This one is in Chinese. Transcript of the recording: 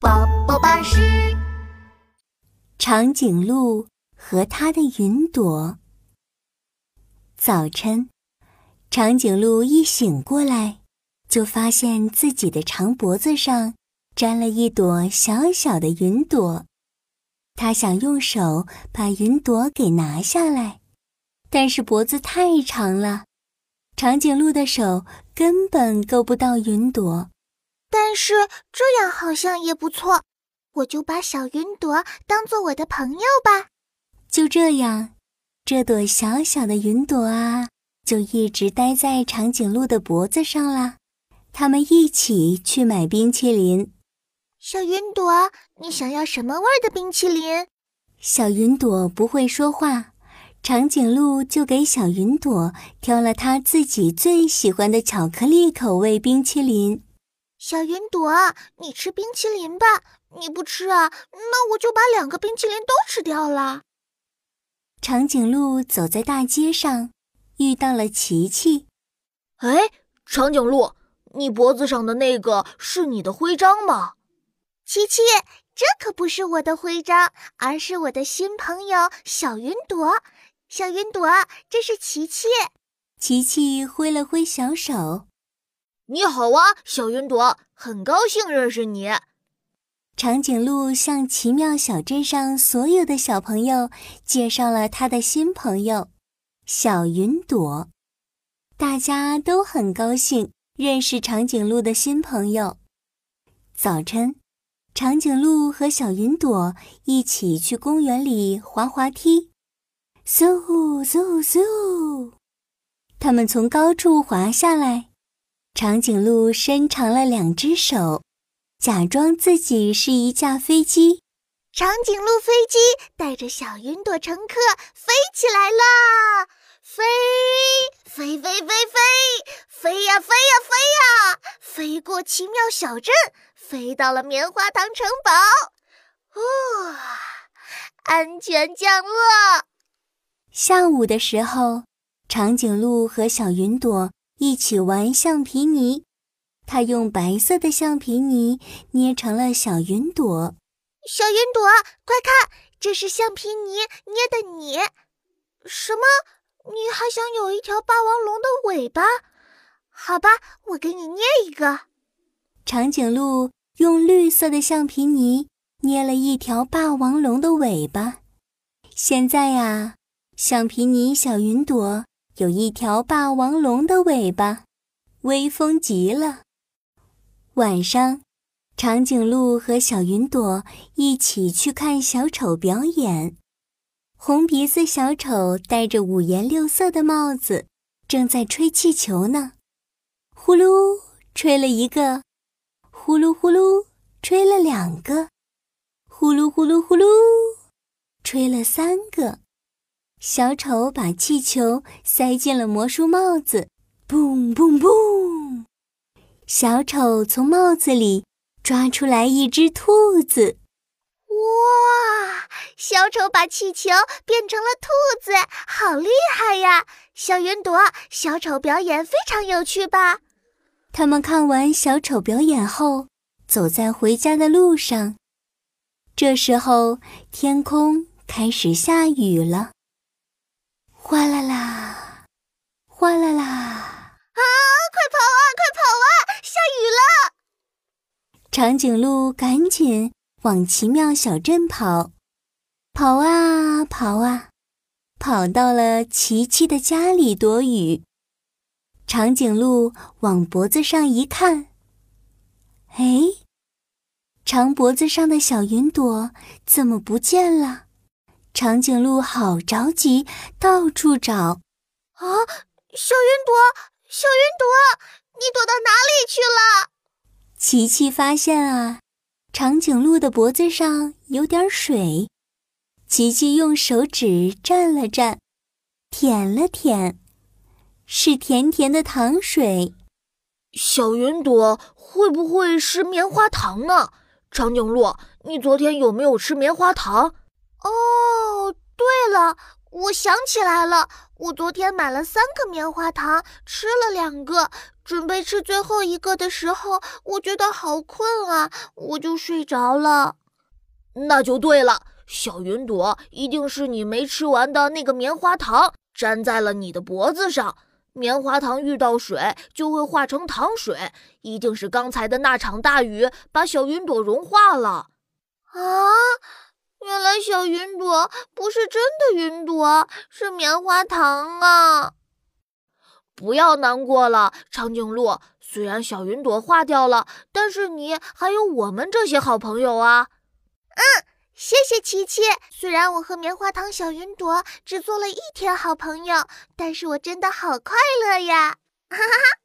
宝宝巴士。长颈鹿和它的云朵。早晨，长颈鹿一醒过来，就发现自己的长脖子上粘了一朵小小的云朵。它想用手把云朵给拿下来，但是脖子太长了，长颈鹿的手根本够不到云朵。但是这样好像也不错，我就把小云朵当做我的朋友吧。就这样，这朵小小的云朵啊，就一直待在长颈鹿的脖子上了。他们一起去买冰淇淋。小云朵，你想要什么味儿的冰淇淋？小云朵不会说话，长颈鹿就给小云朵挑了他自己最喜欢的巧克力口味冰淇淋。小云朵，你吃冰淇淋吧。你不吃啊，那我就把两个冰淇淋都吃掉了。长颈鹿走在大街上，遇到了琪琪。哎，长颈鹿，你脖子上的那个是你的徽章吗？琪琪，这可不是我的徽章，而是我的新朋友小云朵。小云朵，这是琪琪。琪琪挥了挥小手。你好啊，小云朵，很高兴认识你。长颈鹿向奇妙小镇上所有的小朋友介绍了他的新朋友小云朵，大家都很高兴认识长颈鹿的新朋友。早晨，长颈鹿和小云朵一起去公园里滑滑梯，嗖嗖嗖，他们从高处滑下来。长颈鹿伸长了两只手，假装自己是一架飞机。长颈鹿飞机带着小云朵乘客飞起来了，飞飞飞飞飞，飞呀飞呀飞呀，飞过奇妙小镇，飞到了棉花糖城堡。哦，安全降落。下午的时候，长颈鹿和小云朵。一起玩橡皮泥，他用白色的橡皮泥捏成了小云朵。小云朵，快看，这是橡皮泥捏的你。什么？你还想有一条霸王龙的尾巴？好吧，我给你捏一个。长颈鹿用绿色的橡皮泥捏了一条霸王龙的尾巴。现在呀，橡皮泥小云朵。有一条霸王龙的尾巴，威风极了。晚上，长颈鹿和小云朵一起去看小丑表演。红鼻子小丑戴着五颜六色的帽子，正在吹气球呢。呼噜，吹了一个；呼噜呼噜，吹了两个；呼噜呼噜呼噜，吹了三个。小丑把气球塞进了魔术帽子，嘣嘣嘣！小丑从帽子里抓出来一只兔子。哇！小丑把气球变成了兔子，好厉害呀！小云朵，小丑表演非常有趣吧？他们看完小丑表演后，走在回家的路上。这时候，天空开始下雨了。哗啦啦，哗啦啦！啊，快跑啊，快跑啊！下雨了！长颈鹿赶紧往奇妙小镇跑，跑啊跑啊，跑到了琪琪的家里躲雨。长颈鹿往脖子上一看，哎，长脖子上的小云朵怎么不见了？长颈鹿好着急，到处找。啊，小云朵，小云朵，你躲到哪里去了？琪琪发现啊，长颈鹿的脖子上有点水。琪琪用手指蘸了蘸，舔了舔，是甜甜的糖水。小云朵会不会是棉花糖呢？长颈鹿，你昨天有没有吃棉花糖？哦，对了，我想起来了，我昨天买了三个棉花糖，吃了两个，准备吃最后一个的时候，我觉得好困啊，我就睡着了。那就对了，小云朵，一定是你没吃完的那个棉花糖粘在了你的脖子上。棉花糖遇到水就会化成糖水，一定是刚才的那场大雨把小云朵融化了。啊，原来小云朵不是真的云朵，是棉花糖啊！不要难过了，长颈鹿。虽然小云朵化掉了，但是你还有我们这些好朋友啊。嗯。谢谢琪琪。虽然我和棉花糖小云朵只做了一天好朋友，但是我真的好快乐呀！哈哈哈。